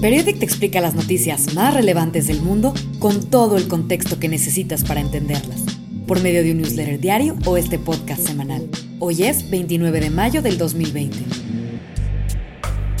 Periodic te explica las noticias más relevantes del mundo con todo el contexto que necesitas para entenderlas, por medio de un newsletter diario o este podcast semanal. Hoy es 29 de mayo del 2020.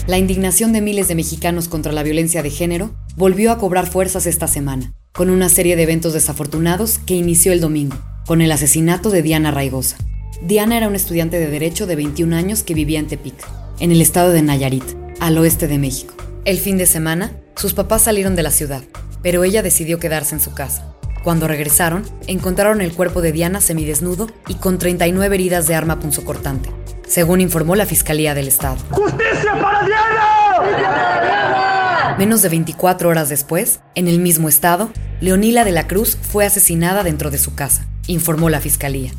La indignación de miles de mexicanos contra la violencia de género volvió a cobrar fuerzas esta semana, con una serie de eventos desafortunados que inició el domingo, con el asesinato de Diana Raigosa. Diana era una estudiante de Derecho de 21 años que vivía en Tepic, en el estado de Nayarit, al oeste de México. El fin de semana, sus papás salieron de la ciudad, pero ella decidió quedarse en su casa. Cuando regresaron, encontraron el cuerpo de Diana semidesnudo y con 39 heridas de arma punzocortante, según informó la Fiscalía del Estado. ¡Justicia para Diana! Menos de 24 horas después, en el mismo estado, Leonila de la Cruz fue asesinada dentro de su casa, informó la Fiscalía.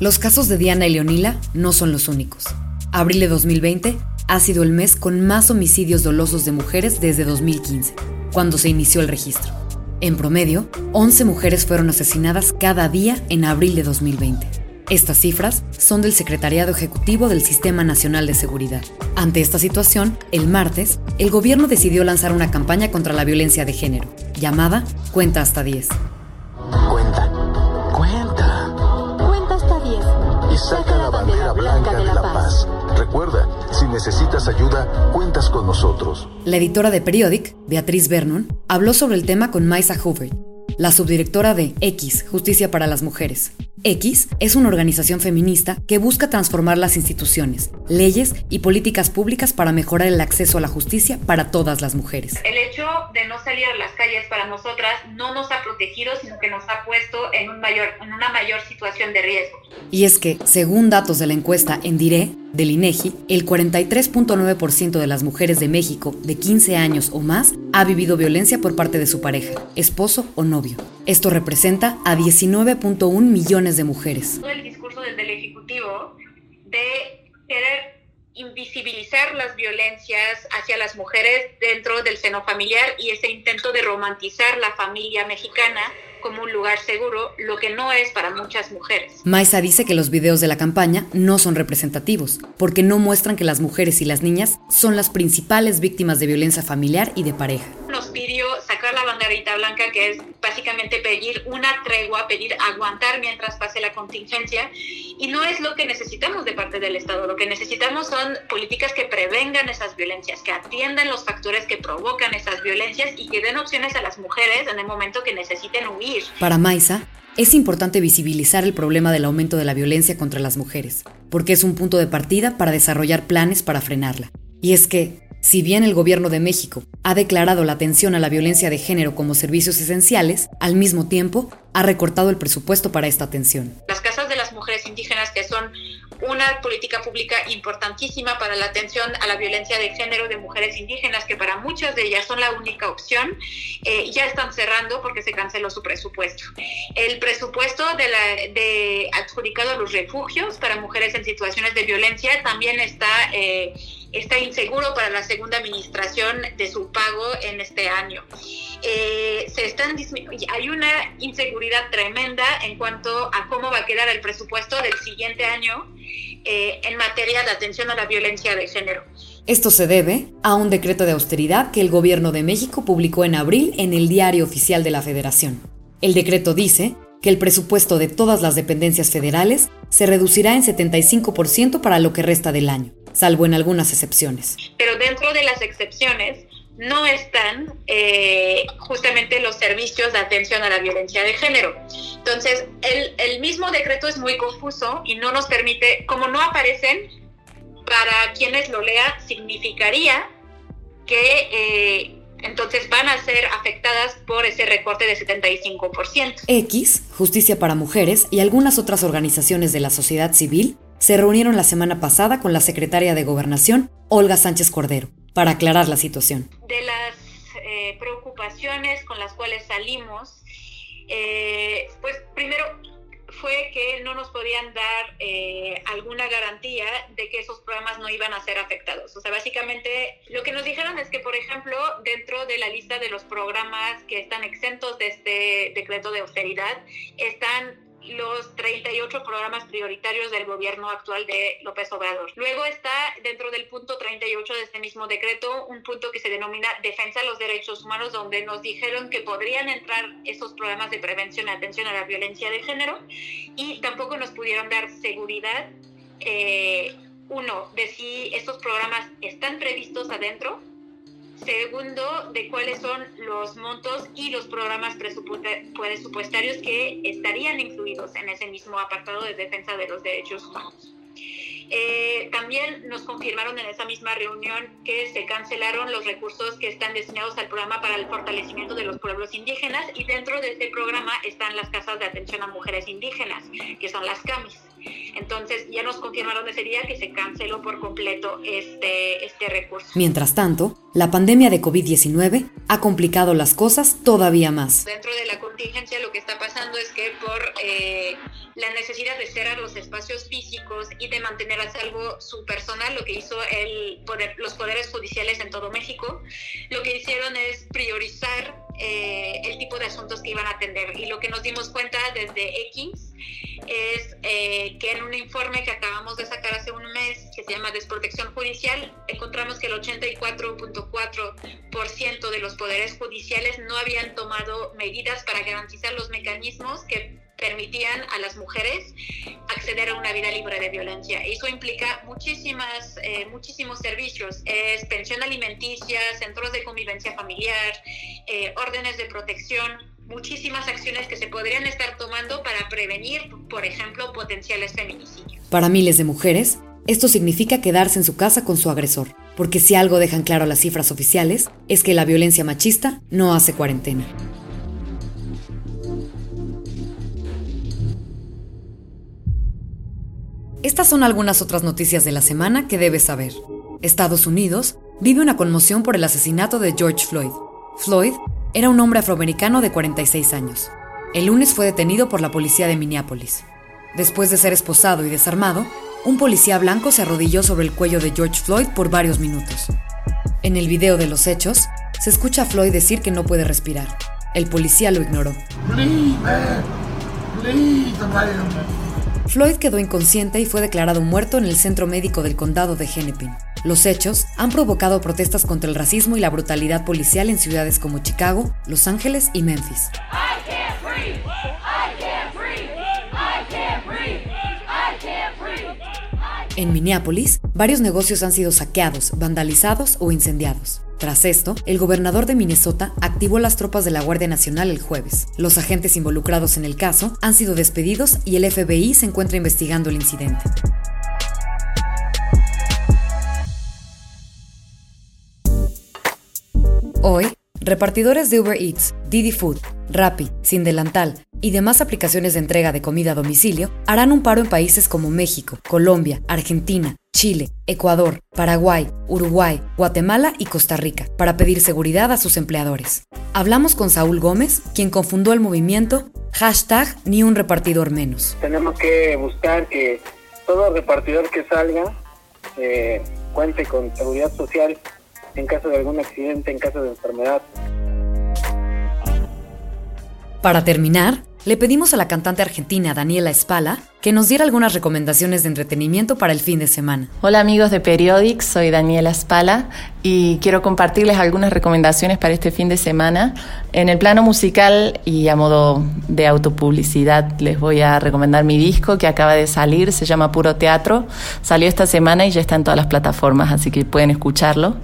Los casos de Diana y Leonila no son los únicos. Abril de 2020 ha sido el mes con más homicidios dolosos de mujeres desde 2015, cuando se inició el registro. En promedio, 11 mujeres fueron asesinadas cada día en abril de 2020. Estas cifras son del Secretariado Ejecutivo del Sistema Nacional de Seguridad. Ante esta situación, el martes, el gobierno decidió lanzar una campaña contra la violencia de género, llamada Cuenta hasta 10. Cuenta, cuenta. Cuenta hasta 10. Y saca la bandera blanca de la paz. Recuerda, necesitas ayuda, cuentas con nosotros. La editora de Periodic, Beatriz Vernon, habló sobre el tema con Maisa Hoover, la subdirectora de X, Justicia para las Mujeres. X es una organización feminista que busca transformar las instituciones, leyes y políticas públicas para mejorar el acceso a la justicia para todas las mujeres. El hecho de no salir a las calles para nosotras no nos ha protegido, sino que nos ha puesto en, un mayor, en una mayor situación de riesgo. Y es que, según datos de la encuesta en DIRE del INEGI, el 43.9% de las mujeres de México de 15 años o más ha vivido violencia por parte de su pareja, esposo o novio. Esto representa a 19.1 millones de mujeres. Todo el discurso desde el Ejecutivo de querer invisibilizar las violencias hacia las mujeres dentro del seno familiar y ese intento de romantizar la familia mexicana como un lugar seguro, lo que no es para muchas mujeres. Maisa dice que los videos de la campaña no son representativos, porque no muestran que las mujeres y las niñas son las principales víctimas de violencia familiar y de pareja. Nos pidió sacar la banderita blanca, que es básicamente pedir una tregua, pedir aguantar mientras pase la contingencia, y no es lo que necesitamos de parte del Estado. Lo que necesitamos son políticas que prevengan esas violencias, que atiendan los factores que provocan esas violencias y que den opciones a las mujeres en el momento que necesiten huir. Para Maisa, es importante visibilizar el problema del aumento de la violencia contra las mujeres, porque es un punto de partida para desarrollar planes para frenarla. Y es que, si bien el gobierno de México ha declarado la atención a la violencia de género como servicios esenciales, al mismo tiempo ha recortado el presupuesto para esta atención. Las casas de las mujeres indígenas, que son una política pública importantísima para la atención a la violencia de género de mujeres indígenas, que para muchas de ellas son la única opción, eh, ya están cerrando porque se canceló su presupuesto. El presupuesto de, la, adjudicado a los refugios para mujeres en situaciones de violencia también está... Eh, está inseguro para la segunda administración de su pago en este año. Eh, se están hay una inseguridad tremenda en cuanto a cómo va a quedar el presupuesto del siguiente año eh, en materia de atención a la violencia de género. Esto se debe a un decreto de austeridad que el gobierno de México publicó en abril en el Diario Oficial de la Federación. El decreto dice que el presupuesto de todas las dependencias federales se reducirá en 75% para lo que resta del año salvo en algunas excepciones. Pero dentro de las excepciones no están eh, justamente los servicios de atención a la violencia de género. Entonces, el, el, mismo decreto es muy confuso y no nos permite, como no aparecen, para quienes lo lean, significaría que eh, entonces van a ser afectadas por ese recorte de 75%. X, Justicia para Mujeres y algunas otras organizaciones de la sociedad civil se reunieron la semana pasada con la secretaria de Gobernación, Olga Sánchez Cordero, para aclarar la situación. De las eh, preocupaciones con las cuales salimos, eh, pues primero fue que no nos podían dar eh, alguna garantía de que esos programas no iban a ser afectados. O sea, básicamente lo que nos dijeron es que, por ejemplo, dentro de la lista de los programas que están exentos de este decreto de austeridad, están los 38 programas prioritarios del gobierno actual de López Obrador. Luego está dentro del punto 38 de este mismo decreto un punto que se denomina defensa de los derechos humanos, donde nos dijeron que podrían entrar esos programas de prevención y atención a la violencia de género y tampoco nos pudieron dar seguridad. Eh, uno, de si estos programas están previstos adentro Segundo, de cuáles son los montos y los programas presupuestarios que estarían incluidos en ese mismo apartado de defensa de los derechos humanos. Eh, también nos confirmaron en esa misma reunión que se cancelaron los recursos que están destinados al programa para el fortalecimiento de los pueblos indígenas y dentro de este programa están las casas de atención a mujeres indígenas, que son las CAMIS. Entonces ya nos confirmaron ese día que se canceló por completo este, este recurso. Mientras tanto, la pandemia de COVID-19 ha complicado las cosas todavía más. Dentro de la contingencia lo que está pasando es que por eh, la necesidad de cerrar los espacios físicos y de mantener a salvo su personal, lo que hizo el poder, los poderes judiciales en todo México, lo que hicieron es priorizar eh, el tipo de asuntos que iban a atender. Y lo que nos dimos cuenta desde X es eh, que en un informe que acabamos de sacar hace un mes, que se llama Desprotección Judicial, encontramos que el 84.4% de los poderes judiciales no habían tomado medidas para garantizar los mecanismos que permitían a las mujeres acceder a una vida libre de violencia. Eso implica muchísimas, eh, muchísimos servicios. Es pensión alimenticia, centros de convivencia familiar, eh, órdenes de protección, muchísimas acciones que se podrían estar tomando para prevenir, por ejemplo, potenciales feminicidios. Para miles de mujeres, esto significa quedarse en su casa con su agresor, porque si algo dejan claro las cifras oficiales, es que la violencia machista no hace cuarentena. Estas son algunas otras noticias de la semana que debes saber. Estados Unidos vive una conmoción por el asesinato de George Floyd. Floyd era un hombre afroamericano de 46 años. El lunes fue detenido por la policía de Minneapolis. Después de ser esposado y desarmado, un policía blanco se arrodilló sobre el cuello de George Floyd por varios minutos. En el video de los hechos, se escucha a Floyd decir que no puede respirar. El policía lo ignoró. Floyd quedó inconsciente y fue declarado muerto en el centro médico del condado de Hennepin. Los hechos han provocado protestas contra el racismo y la brutalidad policial en ciudades como Chicago, Los Ángeles y Memphis. En Minneapolis, varios negocios han sido saqueados, vandalizados o incendiados. Tras esto, el gobernador de Minnesota activó las tropas de la Guardia Nacional el jueves. Los agentes involucrados en el caso han sido despedidos y el FBI se encuentra investigando el incidente. Hoy, repartidores de Uber Eats, Didi Food, Rappi, Sin Delantal y demás aplicaciones de entrega de comida a domicilio harán un paro en países como México, Colombia, Argentina, Chile, Ecuador, Paraguay, Uruguay, Guatemala y Costa Rica para pedir seguridad a sus empleadores. Hablamos con Saúl Gómez, quien confundó el movimiento hashtag ni un repartidor menos. Tenemos que buscar que todo repartidor que salga eh, cuente con seguridad social en caso de algún accidente, en caso de enfermedad. Para terminar, le pedimos a la cantante argentina Daniela Espala que nos diera algunas recomendaciones de entretenimiento para el fin de semana. Hola amigos de Periodics, soy Daniela Espala y quiero compartirles algunas recomendaciones para este fin de semana. En el plano musical y a modo de autopublicidad les voy a recomendar mi disco que acaba de salir, se llama Puro Teatro, salió esta semana y ya está en todas las plataformas, así que pueden escucharlo.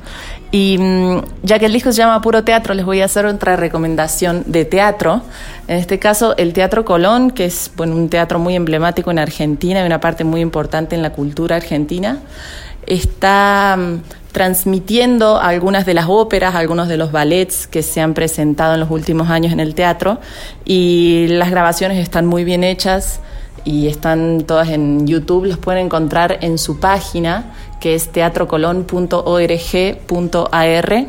Y mm, ya que el disco se llama Puro Teatro, les voy a hacer otra recomendación de teatro. En este caso, el Teatro Colón, que es bueno, un teatro muy emblemático en Argentina y una parte muy importante en la cultura argentina, está mm, transmitiendo algunas de las óperas, algunos de los ballets que se han presentado en los últimos años en el teatro y las grabaciones están muy bien hechas y están todas en YouTube, los pueden encontrar en su página que es teatrocolón.org.ar.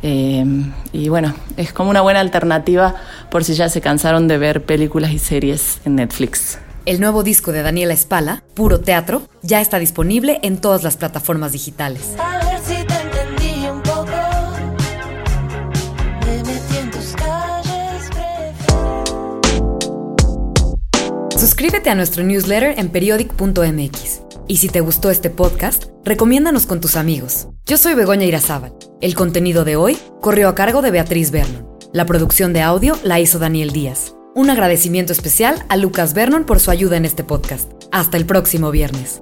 Eh, y bueno, es como una buena alternativa por si ya se cansaron de ver películas y series en Netflix. El nuevo disco de Daniela Espala, Puro Teatro, ya está disponible en todas las plataformas digitales. Suscríbete a nuestro newsletter en periodic.mx. Y si te gustó este podcast, recomiéndanos con tus amigos. Yo soy Begoña Irazábal. El contenido de hoy corrió a cargo de Beatriz Vernon. La producción de audio la hizo Daniel Díaz. Un agradecimiento especial a Lucas Vernon por su ayuda en este podcast. Hasta el próximo viernes.